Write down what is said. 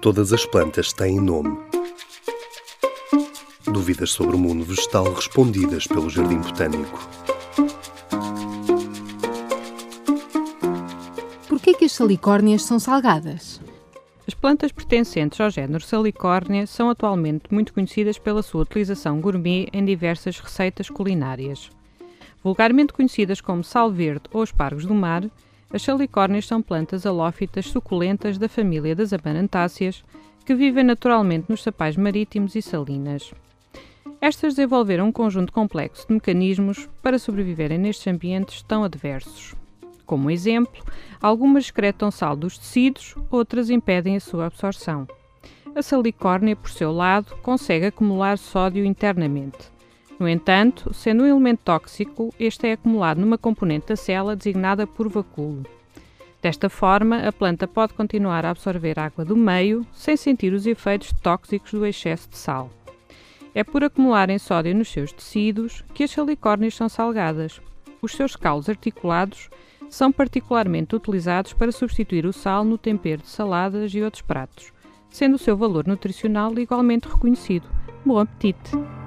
Todas as plantas têm nome. Dúvidas sobre o mundo vegetal respondidas pelo Jardim Botânico. Por que as salicórnias são salgadas? As plantas pertencentes ao género Salicórnia são atualmente muito conhecidas pela sua utilização gourmet em diversas receitas culinárias. Vulgarmente conhecidas como sal verde ou espargos do mar, as salicórnias são plantas halófitas suculentas da família das amarantáceas que vivem naturalmente nos sapais marítimos e salinas. Estas desenvolveram um conjunto complexo de mecanismos para sobreviverem nestes ambientes tão adversos. Como exemplo, algumas excretam sal dos tecidos, outras impedem a sua absorção. A salicórnia, por seu lado, consegue acumular sódio internamente. No entanto, sendo um elemento tóxico, este é acumulado numa componente da célula designada por vacúolo. Desta forma, a planta pode continuar a absorver água do meio sem sentir os efeitos tóxicos do excesso de sal. É por acumularem sódio nos seus tecidos que as salicórnias são salgadas. Os seus calos articulados são particularmente utilizados para substituir o sal no tempero de saladas e outros pratos, sendo o seu valor nutricional igualmente reconhecido. Bom apetite!